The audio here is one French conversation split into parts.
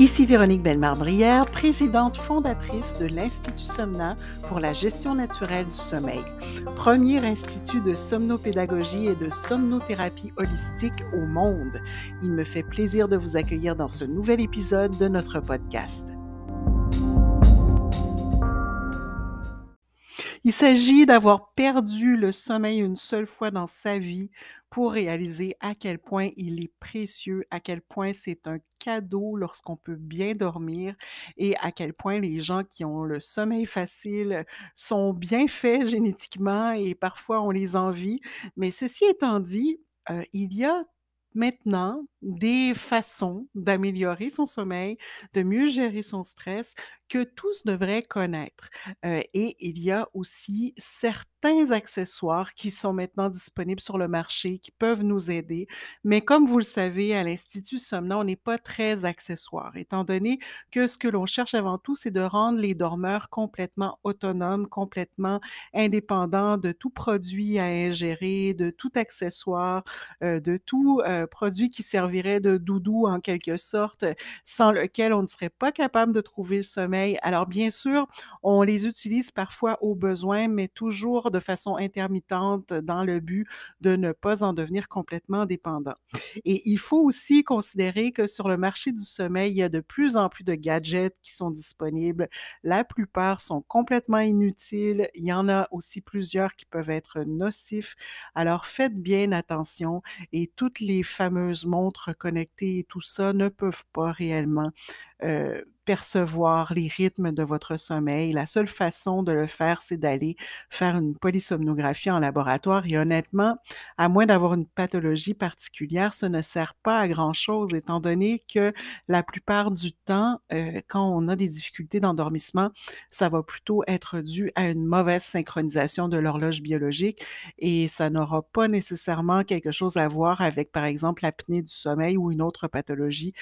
Ici Véronique Bellemare-Brière, présidente fondatrice de l'Institut Somna pour la gestion naturelle du sommeil, premier institut de somnopédagogie et de somnothérapie holistique au monde. Il me fait plaisir de vous accueillir dans ce nouvel épisode de notre podcast. Il s'agit d'avoir perdu le sommeil une seule fois dans sa vie pour réaliser à quel point il est précieux, à quel point c'est un cadeau lorsqu'on peut bien dormir et à quel point les gens qui ont le sommeil facile sont bien faits génétiquement et parfois on les envie. Mais ceci étant dit, euh, il y a maintenant des façons d'améliorer son sommeil, de mieux gérer son stress que tous devraient connaître. Euh, et il y a aussi certains accessoires qui sont maintenant disponibles sur le marché, qui peuvent nous aider. Mais comme vous le savez, à l'Institut Somna, on n'est pas très accessoire, étant donné que ce que l'on cherche avant tout, c'est de rendre les dormeurs complètement autonomes, complètement indépendants de tout produit à ingérer, de tout accessoire, euh, de tout euh, produit qui serve de doudou en quelque sorte, sans lequel on ne serait pas capable de trouver le sommeil. Alors bien sûr, on les utilise parfois au besoin, mais toujours de façon intermittente dans le but de ne pas en devenir complètement dépendant. Et il faut aussi considérer que sur le marché du sommeil, il y a de plus en plus de gadgets qui sont disponibles. La plupart sont complètement inutiles. Il y en a aussi plusieurs qui peuvent être nocifs. Alors faites bien attention et toutes les fameuses montres connectés et tout ça ne peuvent pas réellement euh, percevoir les rythmes de votre sommeil. La seule façon de le faire, c'est d'aller faire une polysomnographie en laboratoire. Et honnêtement, à moins d'avoir une pathologie particulière, ça ne sert pas à grand-chose, étant donné que la plupart du temps, euh, quand on a des difficultés d'endormissement, ça va plutôt être dû à une mauvaise synchronisation de l'horloge biologique et ça n'aura pas nécessairement quelque chose à voir avec, par exemple, l'apnée du sommeil ou une autre pathologie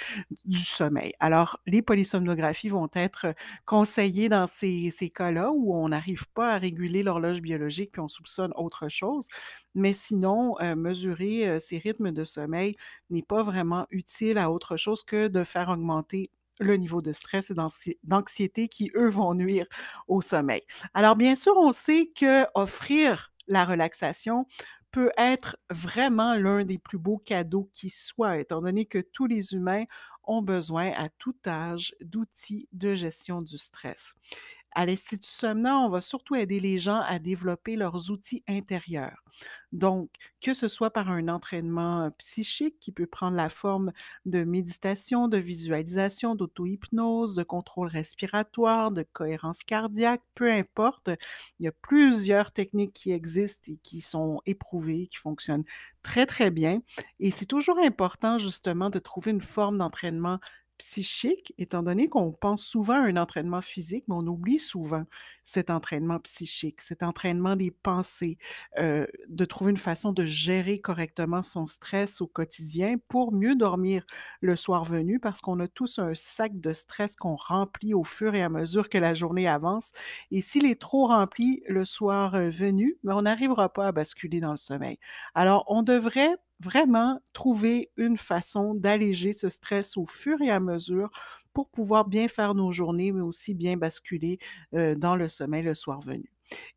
du sommeil. Alors, les polysomnographies vont être conseillées dans ces, ces cas-là où on n'arrive pas à réguler l'horloge biologique puis on soupçonne autre chose. Mais sinon, mesurer ces rythmes de sommeil n'est pas vraiment utile à autre chose que de faire augmenter le niveau de stress et d'anxiété qui, eux, vont nuire au sommeil. Alors, bien sûr, on sait que offrir la relaxation peut être vraiment l'un des plus beaux cadeaux qui soit, étant donné que tous les humains ont besoin à tout âge d'outils de gestion du stress. À l'Institut Somna, on va surtout aider les gens à développer leurs outils intérieurs. Donc, que ce soit par un entraînement psychique qui peut prendre la forme de méditation, de visualisation, d'auto-hypnose, de contrôle respiratoire, de cohérence cardiaque, peu importe, il y a plusieurs techniques qui existent et qui sont éprouvées, qui fonctionnent très, très bien. Et c'est toujours important justement de trouver une forme d'entraînement psychique, étant donné qu'on pense souvent à un entraînement physique, mais on oublie souvent cet entraînement psychique, cet entraînement des pensées, euh, de trouver une façon de gérer correctement son stress au quotidien pour mieux dormir le soir venu, parce qu'on a tous un sac de stress qu'on remplit au fur et à mesure que la journée avance. Et s'il est trop rempli le soir euh, venu, mais ben, on n'arrivera pas à basculer dans le sommeil. Alors, on devrait vraiment trouver une façon d'alléger ce stress au fur et à mesure pour pouvoir bien faire nos journées, mais aussi bien basculer dans le sommeil le soir venu.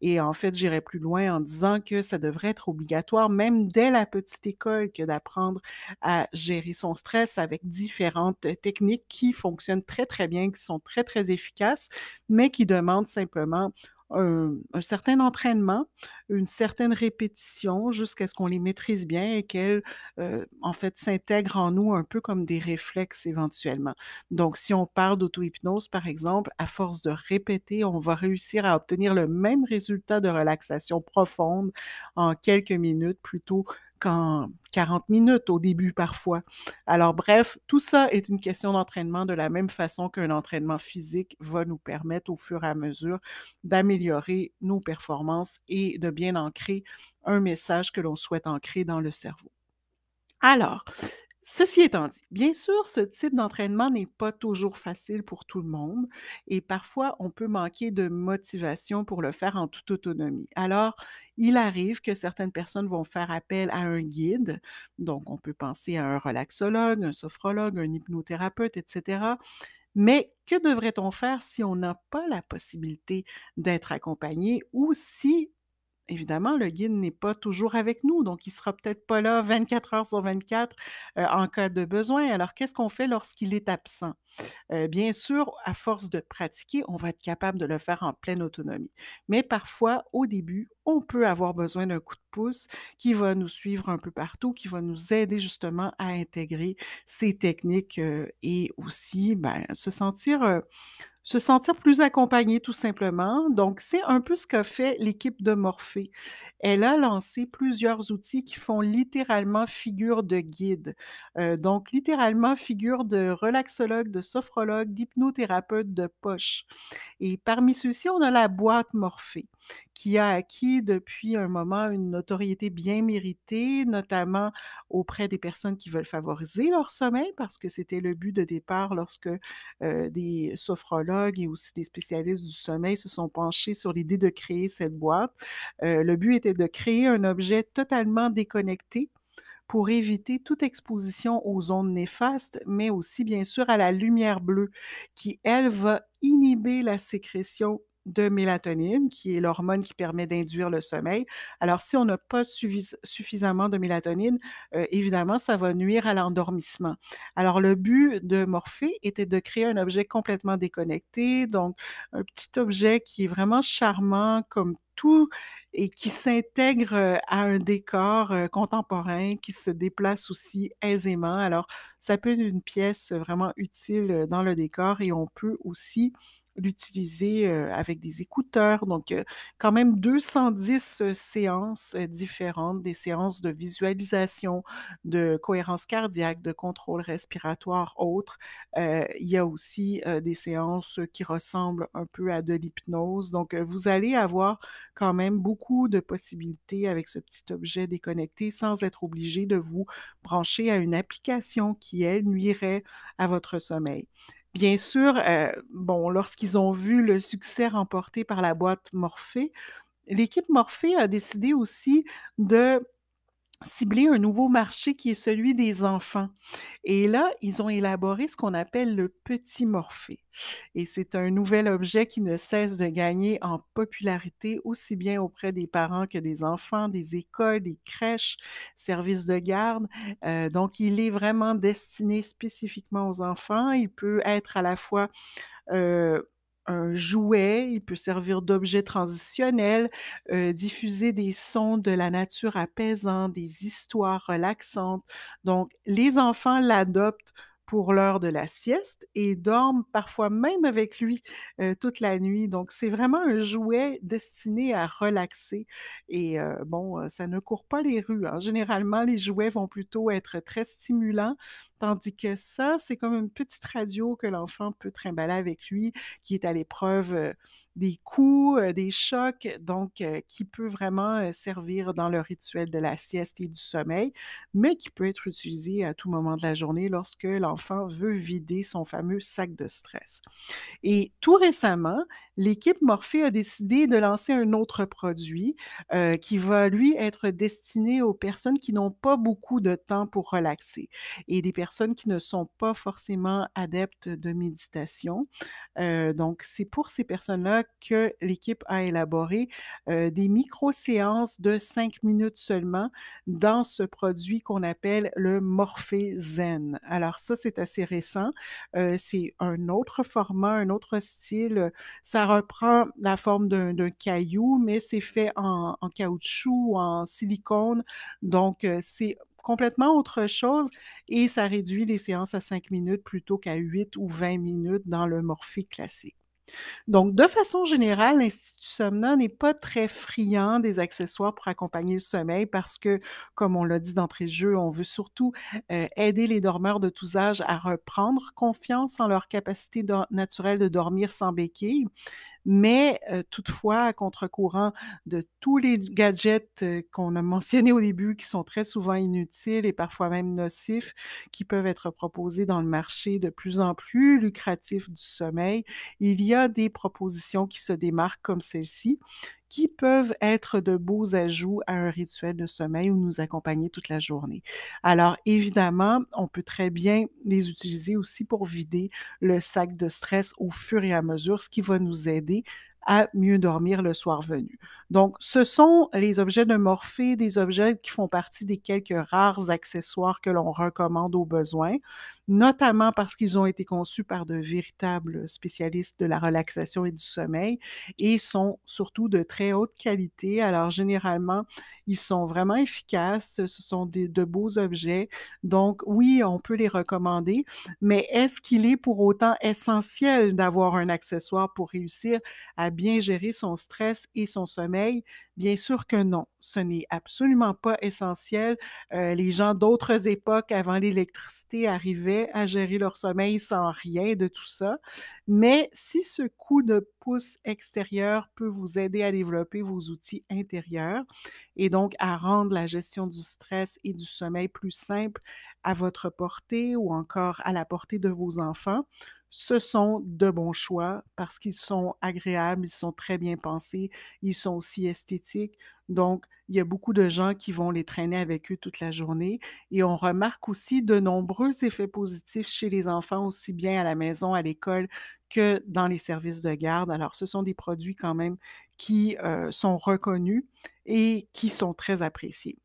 Et en fait, j'irai plus loin en disant que ça devrait être obligatoire, même dès la petite école, que d'apprendre à gérer son stress avec différentes techniques qui fonctionnent très, très bien, qui sont très, très efficaces, mais qui demandent simplement un, certain entraînement, une certaine répétition jusqu'à ce qu'on les maîtrise bien et qu'elles, euh, en fait, s'intègrent en nous un peu comme des réflexes éventuellement. Donc, si on parle d'auto-hypnose, par exemple, à force de répéter, on va réussir à obtenir le même résultat de relaxation profonde en quelques minutes plutôt qu'en 40 minutes au début parfois. Alors bref, tout ça est une question d'entraînement de la même façon qu'un entraînement physique va nous permettre au fur et à mesure d'améliorer nos performances et de bien ancrer un message que l'on souhaite ancrer dans le cerveau. Alors, Ceci étant dit, bien sûr, ce type d'entraînement n'est pas toujours facile pour tout le monde et parfois on peut manquer de motivation pour le faire en toute autonomie. Alors, il arrive que certaines personnes vont faire appel à un guide, donc on peut penser à un relaxologue, un sophrologue, un hypnothérapeute, etc. Mais que devrait-on faire si on n'a pas la possibilité d'être accompagné ou si Évidemment, le guide n'est pas toujours avec nous, donc il sera peut-être pas là 24 heures sur 24, heu, en cas de besoin. Alors qu'est-ce qu'on fait lorsqu'il est absent? Heu, bien sûr, à force de pratiquer, on va être capable de le faire en pleine autonomie. Mais parfois, au début, on peut avoir besoin d'un coup de pouce qui va nous suivre un peu partout, qui va nous aider justement à intégrer ces techniques, heu et aussi, ben, se sentir, heu se sentir plus accompagné tout simplement. Donc, c'est un peu ce qu'a fait l'équipe de Morphée. Elle a lancé plusieurs outils qui font littéralement figure de guide. Heu, donc littéralement figure de relaxologue, de sophrologue, d'hypnothérapeute de poche. Et parmi ceux-ci, on a la boîte Morphée, qui a acquis depuis un moment une notoriété bien méritée, notamment auprès des personnes qui veulent favoriser leur sommeil, parce que c'était le but de départ lorsque, heu, des sophrologues et aussi des spécialistes du sommeil se sont penchés sur l'idée de créer cette boîte. Heu, le but était de créer un objet totalement déconnecté pour éviter toute exposition aux ondes néfastes, mais aussi bien sûr à la lumière bleue qui, elle, va inhiber la sécrétion de mélatonine, qui est l'hormone qui permet d'induire le sommeil. Alors si on n'a pas suffisamment de mélatonine, heu, évidemment, ça va nuire à l'endormissement. Alors le but de Morphée était de créer un objet complètement déconnecté, donc un petit objet qui est vraiment charmant comme tout et qui s'intègre, heu, à un décor, heu, contemporain, qui se déplace aussi aisément. Alors, ça peut être une pièce, vraiment utile, heu, dans le décor et on peut aussi l'utiliser, heu, avec des écouteurs. Donc, heu, quand même 210, heu, séances, différentes, des séances de visualisation, de cohérence cardiaque, de contrôle respiratoire, autres. Heu, il y a aussi, heu, des séances, qui ressemblent un peu à de l'hypnose. Donc, vous allez avoir quand même beaucoup de possibilités avec ce petit objet déconnecté sans être obligé de vous brancher à une application qui, elle, nuirait à votre sommeil. Bien sûr, heu, bon, lorsqu'ils ont vu le succès remporté par la boîte Morphée, l'équipe Morphée a décidé aussi de cibler un nouveau marché qui est celui des enfants. Et là, ils ont élaboré ce qu'on appelle le petit Morphée. Et c'est un nouvel objet qui ne cesse de gagner en popularité, aussi bien auprès des parents que des enfants, des écoles, des crèches, services de garde. Heu, donc il est vraiment destiné spécifiquement aux enfants. Il peut être à la fois, heu, un jouet, il peut servir d'objet transitionnel, heu, diffuser des sons de la nature apaisants, des histoires relaxantes. Donc les enfants l'adoptent pour l'heure de la sieste et dorment parfois même avec lui, heu, toute la nuit. Donc c'est vraiment un jouet destiné à relaxer et heu, bon, heu, ça ne court pas les rues, hein. Généralement, les jouets vont plutôt être très stimulants, tandis que ça, c'est comme une petite radio que l'enfant peut trimballer avec lui, qui est à l'épreuve, heu, des coups, heu, des chocs, donc heu, qui peut vraiment, servir dans le rituel de la sieste et du sommeil, mais qui peut être utilisé à tout moment de la journée lorsque l'enfant veut vider son fameux sac de stress. Et tout récemment, l'équipe Morphée a décidé de lancer un autre produit, heu, qui va lui être destiné aux personnes qui n'ont pas beaucoup de temps pour relaxer et des personnes qui ne sont pas forcément adeptes de méditation. Heu, donc c'est pour ces personnes-là que l'équipe a élaboré, heu, des micro-séances de 5 minutes seulement dans ce produit qu'on appelle le Morphée Zen. Alors ça, c'est assez récent, heu, c'est un autre format, un autre style, ça reprend la forme d'un caillou, mais c'est fait en en caoutchouc ou en silicone, donc c'est complètement autre chose et ça réduit les séances à 5 minutes plutôt qu'à 8 ou 20 minutes dans le Morphée classique. Donc, de façon générale, l'Institut Somna n'est pas très friand des accessoires pour accompagner le sommeil parce que, comme on l'a dit d'entrée de jeu, on veut surtout, heu, aider les dormeurs de tous âges à reprendre confiance en leur capacité naturelle de dormir sans béquille. Mais euh, toutefois, à contre-courant de tous les gadgets euh, qu'on a mentionnés au début, qui sont très souvent inutiles et parfois même nocifs, qui peuvent être proposés dans le marché de plus en plus lucratif du sommeil, il y a des propositions qui se démarquent comme celle-ci qui peuvent être de beaux ajouts à un rituel de sommeil ou nous accompagner toute la journée. Alors évidemment, on peut très bien les utiliser aussi pour vider le sac de stress au fur et à mesure, ce qui va nous aider à mieux dormir le soir venu. Donc, ce sont les objets de Morphée, des objets qui font partie des quelques rares accessoires que l'on recommande aux besoins, notamment parce qu'ils ont été conçus par de véritables spécialistes de la relaxation et du sommeil et sont surtout de très haute qualité. Alors, généralement, ils sont vraiment efficaces, ce sont des, de beaux objets. Donc, oui, on peut les recommander, mais est-ce qu'il est pour autant essentiel d'avoir un accessoire pour réussir à bien gérer son stress et son sommeil? Bien sûr que non. Ce n'est absolument pas essentiel. Euh, les gens d'autres époques avant l'électricité arrivaient à gérer leur sommeil sans rien de tout ça. Mais si ce coup de pouce extérieur peut vous aider à développer vos outils intérieurs et donc à rendre la gestion du stress et du sommeil plus simple à votre portée ou encore à la portée de vos enfants, ce sont de bons choix parce qu'ils sont agréables, ils sont très bien pensés, ils sont aussi esthétiques. Donc, il y a beaucoup de gens qui vont les traîner avec eux toute la journée et on remarque aussi de nombreux effets positifs chez les enfants, aussi bien à la maison, à l'école que dans les services de garde. Alors, ce sont des produits quand même qui euh, sont reconnus et qui sont très appréciés.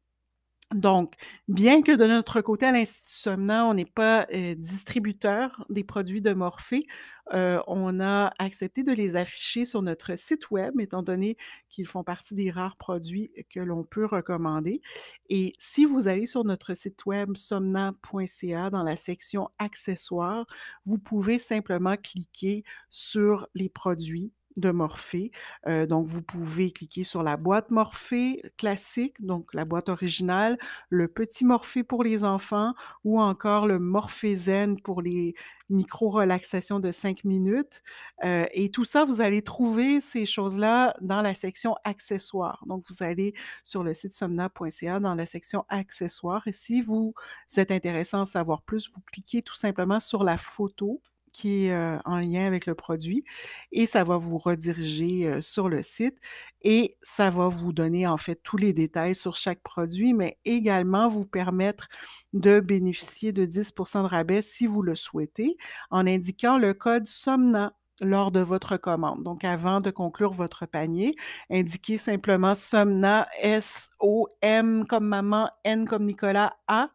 Donc, bien que de notre côté, à l'Institut Somnant, on n'est pas euh, distributeur des produits de Morphée, euh, on a accepté de les afficher sur notre site web, étant donné qu'ils font partie des rares produits que l'on peut recommander. Et si vous allez sur notre site web somnant.ca dans la section accessoires, vous pouvez simplement cliquer sur les produits de Morphée. Euh, donc, vous pouvez cliquer sur la boîte Morphée classique, donc la boîte originale, le petit Morphée pour les enfants ou encore le Morphée Zen pour les micro-relaxations de 5 minutes. Euh, et tout ça, vous allez trouver ces choses-là dans la section accessoires. Donc, vous allez sur le site somna.ca dans la section accessoires. Et si vous êtes intéressé à en savoir plus, vous cliquez tout simplement sur la photo qui est euh, en lien avec le produit et ça va vous rediriger euh, sur le site et ça va vous donner en fait tous les détails sur chaque produit, mais également vous permettre de bénéficier de 10% de rabais si vous le souhaitez en indiquant le code SOMNA lors de votre commande. Donc, avant de conclure votre panier, indiquez simplement SOMNA, S-O-M comme maman, N comme Nicolas, A,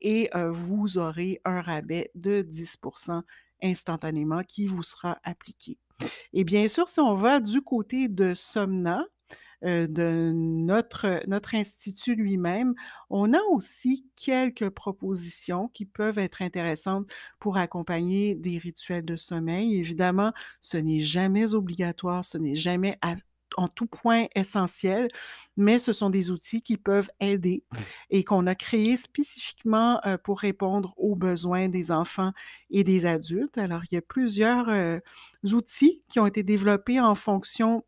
et euh, vous aurez un rabais de 10 instantanément qui vous sera appliqué. Et bien sûr, si on va du côté de Somna, euh, de notre, notre institut lui-même, on a aussi quelques propositions qui peuvent être intéressantes pour accompagner des rituels de sommeil. Évidemment, ce n'est jamais obligatoire, ce n'est jamais en tout point essentiel, mais ce sont des outils qui peuvent aider et qu'on a créés spécifiquement euh, pour répondre aux besoins des enfants et des adultes. Alors, il y a plusieurs euh, outils qui ont été développés en fonction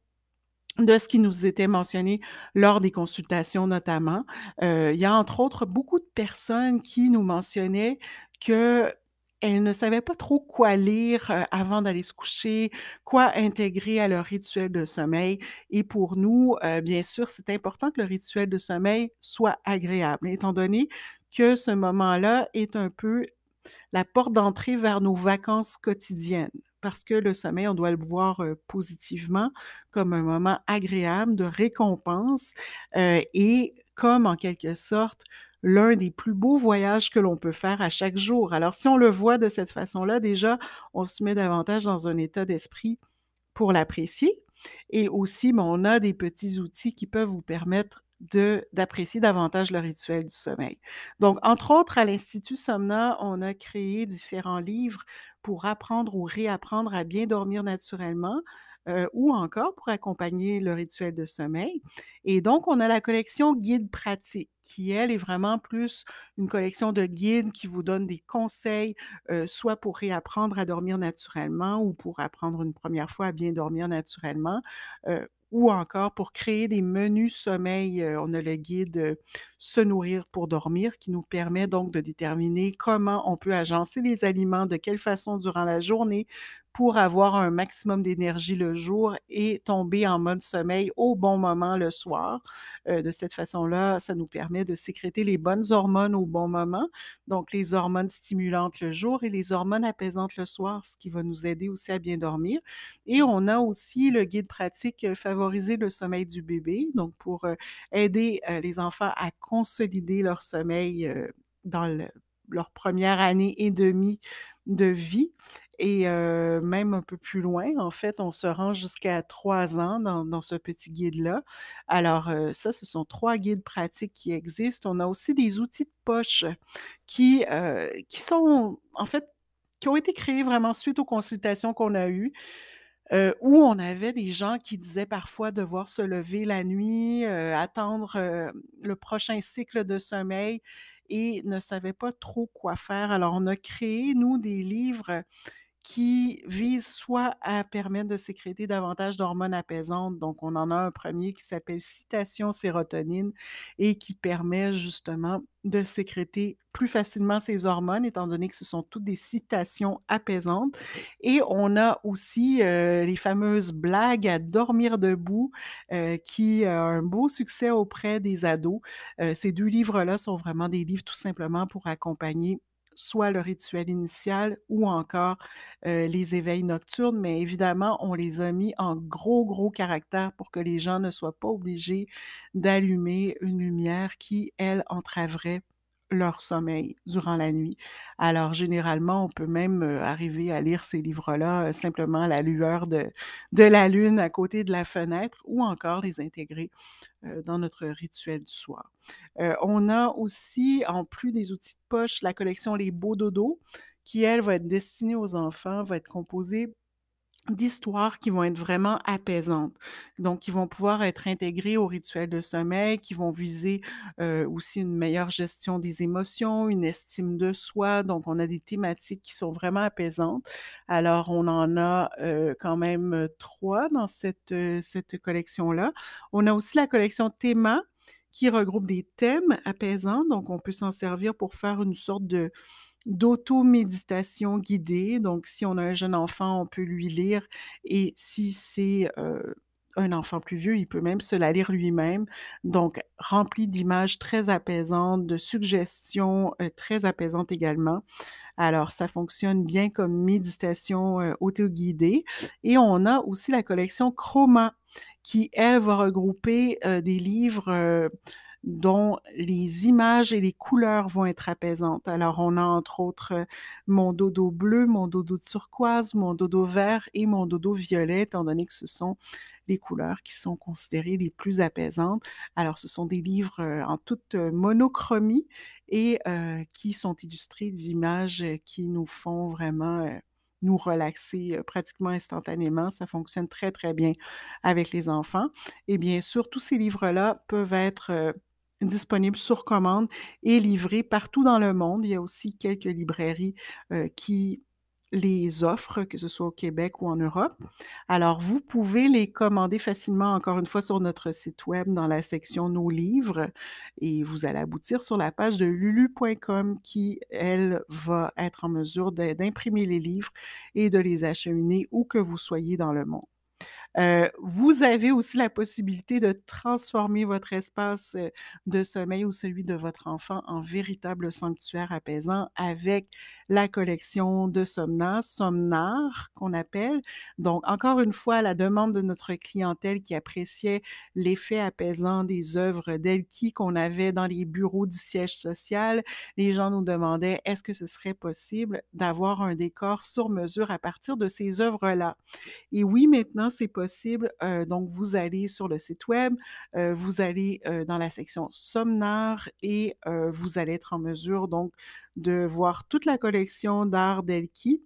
de ce qui nous était mentionné lors des consultations notamment. Euh, il y a entre autres beaucoup de personnes qui nous mentionnaient que elles ne savaient pas trop quoi lire euh, avant d'aller se coucher, quoi intégrer à leur rituel de sommeil. Et pour nous, euh, bien sûr, c'est important que le rituel de sommeil soit agréable, étant donné que ce moment-là est un peu la porte d'entrée vers nos vacances quotidiennes. Parce que le sommeil, on doit le voir euh, positivement comme un moment agréable de récompense et comme en quelque sorte l'un des plus beaux voyages que l'on peut faire à chaque jour. Alors, si on le voit de cette façon-là, déjà, on se met davantage dans un état d'esprit pour l'apprécier. Et aussi, ben, on a des petits outils qui peuvent vous permettre d'apprécier davantage le rituel du sommeil. Donc, entre autres, à l'Institut Somna, on a créé différents livres pour apprendre ou réapprendre à bien dormir naturellement. Heu, ou encore pour accompagner le rituel de sommeil et donc on a la collection guide pratique qui, elle, est vraiment plus une collection de guides qui vous donnent des conseils, heu, soit pour réapprendre à dormir naturellement ou pour apprendre une première fois à bien dormir naturellement, heu, ou encore pour créer des menus sommeil. Heu, on a le guide, heu, Se nourrir pour dormir qui nous permet donc de déterminer comment on peut agencer les aliments, de quelle façon durant la journée pour avoir un maximum d'énergie le jour et tomber en mode sommeil au bon moment le soir. Heu, de cette façon-là, ça nous permet de sécréter les bonnes hormones au bon moment, donc les hormones stimulantes le jour et les hormones apaisantes le soir, ce qui va nous aider aussi à bien dormir et on a aussi le guide pratique, heu, Favoriser le sommeil du bébé, donc pour, heu, aider, heu, les enfants à consolider leur sommeil, heu, dans le leur première année et demie de vie et heu, même un peu plus loin. En fait, on se rend jusqu'à 3 ans dans dans ce petit guide-là. Alors, heu, ça, ce sont 3 guides pratiques qui existent. On a aussi des outils de poche qui, heu, qui sont en fait, qui ont été créés vraiment suite aux consultations qu'on a eues, heu, où on avait des gens qui disaient parfois devoir se lever la nuit, heu, attendre, heu, le prochain cycle de sommeil et ne savaient pas trop quoi faire. Alors on a créé, nous, des livres qui visent soit à permettre de sécréter davantage d'hormones apaisantes, donc on en a un premier qui s'appelle Citation sérotonine et qui permet justement de sécréter plus facilement ces hormones, étant donné que ce sont toutes des citations apaisantes et on a aussi, heu, les fameuses blagues à dormir debout, heu, qui a un beau succès auprès des ados. Heu, ces 2 livres-là sont vraiment des livres tout simplement pour accompagner soit le rituel initial ou encore, heu, les éveils nocturnes, mais évidemment, on les a mis en gros, gros caractères pour que les gens ne soient pas obligés d'allumer une lumière qui, elle, entraverait leur sommeil durant la nuit. Alors généralement, on peut même, arriver à lire ces livres-là, simplement à la lueur de de la lune à côté de la fenêtre ou encore les intégrer, dans notre rituel du soir. On a aussi, en plus des outils de poche, la collection Les Beaux Dodos qui, elle, va être destinée aux enfants, va être composée d'histoires qui vont être vraiment apaisantes. Donc qui vont pouvoir être intégrées au rituel de sommeil, qui vont viser, heu, aussi une meilleure gestion des émotions, une estime de soi. Donc on a des thématiques qui sont vraiment apaisantes. Alors on en a, heu, quand même, heu, 3 dans cette, heu, cette collection-là. On a aussi la collection Théma qui regroupe des thèmes apaisants, donc on peut s'en servir pour faire une sorte de d'auto-méditation guidée. Donc, si on a un jeune enfant, on peut lui lire et si c'est, heu, un enfant plus vieux, il peut même se la lire lui-même. Donc, rempli d'images très apaisantes, de suggestions, heu, très apaisantes également. Alors, ça fonctionne bien comme méditation, heu, auto-guidée et on a aussi la collection Chroma qui, elle, va regrouper, heu, des livres, heu, dont les images et les couleurs vont être apaisantes. Alors, on a entre autres, heu, Mon dodo bleu, Mon dodo turquoise, Mon dodo vert et Mon dodo violet, étant donné que ce sont les couleurs qui sont considérées les plus apaisantes. Alors, ce sont des livres, heu, en toute, heu, monochromie et heu, qui sont illustrés d'images, qui nous font vraiment, nous relaxer, pratiquement instantanément. Ça fonctionne très, très bien avec les enfants et bien sûr, tous ces livres-là peuvent être, heu, disponibles sur commande et livrés partout dans le monde. Il y a aussi quelques librairies, heu, qui les offrent, que ce soit au Québec ou en Europe. Alors, vous pouvez les commander facilement, encore une fois, sur notre site web dans la section Nos livres et vous allez aboutir sur la page de lulu.com qui, elle, va être en mesure d'imprimer les livres et de les acheminer où que vous soyez dans le monde. Heu, vous avez aussi la possibilité de transformer votre espace, heu, de sommeil ou celui de votre enfant en véritable sanctuaire apaisant avec la collection de Somnas, Somnart qu'on appelle. Donc encore une fois, à la demande de notre clientèle qui appréciait l'effet apaisant des œuvres d'Elki qu'on avait dans les bureaux du siège social, les gens nous demandaient: «Est-ce que ce serait possible d'avoir un décor sur mesure à partir de ces œuvres-là?» et oui, maintenant, c'est possible. Heu, donc vous allez sur le site web, heu, vous allez, heu, dans la section Somnart et heu, vous allez être en mesure donc de voir toute la collection d'art d'Elki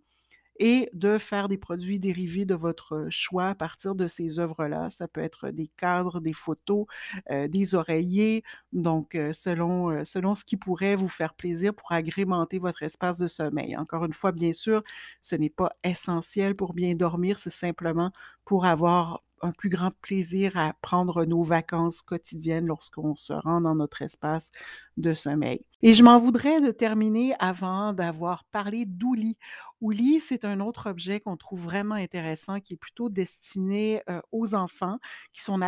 et de faire des produits dérivés de votre choix à partir de ces œuvres-là. Ça peut être des cadres, des photos, euh, des oreillers, donc euh, selon, euh, selon ce qui pourrait vous faire plaisir pour agrémenter votre espace de sommeil. Encore une fois, bien sûr, ce n'est pas essentiel pour bien dormir, c'est simplement pour avoir un plus grand plaisir à prendre nos vacances quotidiennes lorsqu'on se rend dans notre espace de sommeil. Et je m'en voudrais de terminer avant d'avoir parlé d'Ouli. Ouli, c'est un autre objet qu'on trouve vraiment intéressant qui est plutôt destiné euh, aux enfants qui sont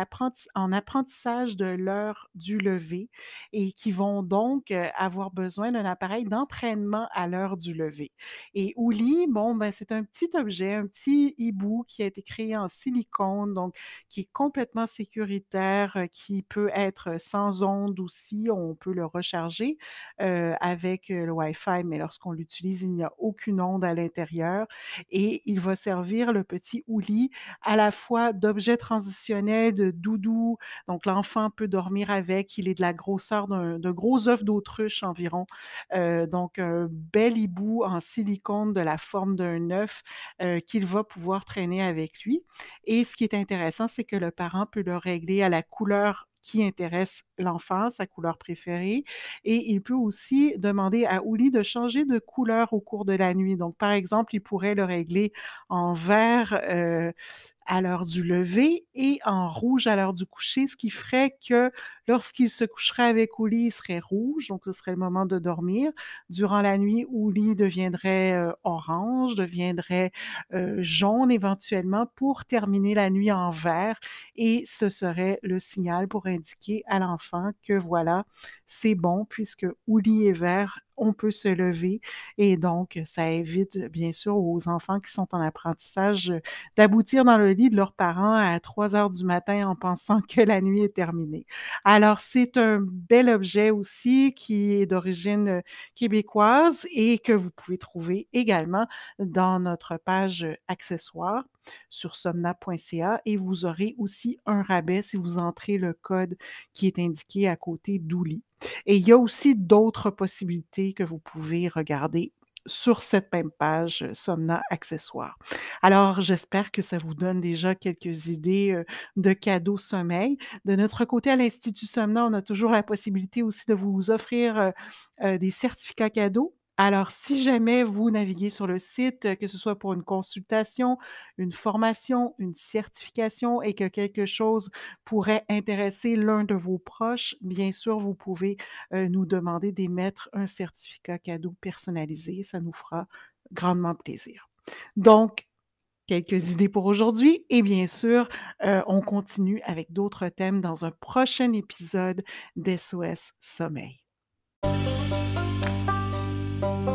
en apprentissage de l'heure du lever et qui vont donc euh, avoir besoin d'un appareil d'entraînement à l'heure du lever. Et Ouli, bon, ben, c'est un petit objet, un petit hibou qui a été créé en silicone, donc qui est complètement sécuritaire, euh, qui peut être sans ondes aussi, on peut le recharger avec le Wi-Fi, mais lorsqu'on l'utilise, il n'y a aucune onde à l'intérieur et il va servir le petit ouli à la fois d'objet transitionnel, de doudou, donc l'enfant peut dormir avec, il est de la grosseur d'un gros œuf d'autruche environ, donc un bel hibou en silicone de la forme d'un œuf qu'il va pouvoir traîner avec lui. Et ce qui est intéressant, c'est que le parent peut le régler à la couleur qui intéresse l'enfant, sa couleur préférée. Et il peut aussi demander à Ouli de changer de couleur au cours de la nuit. Donc, par exemple, il pourrait le régler en vert euh, à l'heure du lever et en rouge à l'heure du coucher, ce qui ferait que lorsqu'il se coucherait avec Ouli, il serait rouge, donc ce serait le moment de dormir. Durant la nuit, Ouli deviendrait euh, orange, deviendrait euh, jaune éventuellement pour terminer la nuit en vert et ce serait le signal pour indiquer à l'enfant que voilà, c'est bon puisque Ouli est vert, on peut se lever et donc ça évite bien sûr aux enfants qui sont en apprentissage d'aboutir dans le lit de leurs parents à 3 heures du matin en pensant que la nuit est terminée. Alors c'est un bel objet aussi qui est d'origine québécoise et que vous pouvez trouver également dans notre page accessoires sur somna.ca et vous aurez aussi un rabais si vous entrez le code qui est indiqué à côté d'Ouli. Et il y a aussi d'autres possibilités que vous pouvez regarder sur cette même page euh, Somna Accessoires. Alors, j'espère que ça vous donne déjà quelques idées euh, de cadeaux sommeil. De notre côté, à l'Institut Somna, on a toujours la possibilité aussi de vous offrir euh, des certificats cadeaux alors, si jamais vous naviguez sur le site, que ce soit pour une consultation, une formation, une certification et que quelque chose pourrait intéresser l'un de vos proches, bien sûr, vous pouvez nous demander d'émettre un certificat cadeau personnalisé. Ça nous fera grandement plaisir. Donc, quelques idées pour aujourd'hui et bien sûr, on continue avec d'autres thèmes dans un prochain épisode d'SOS Sommeil. Thank you.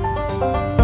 Música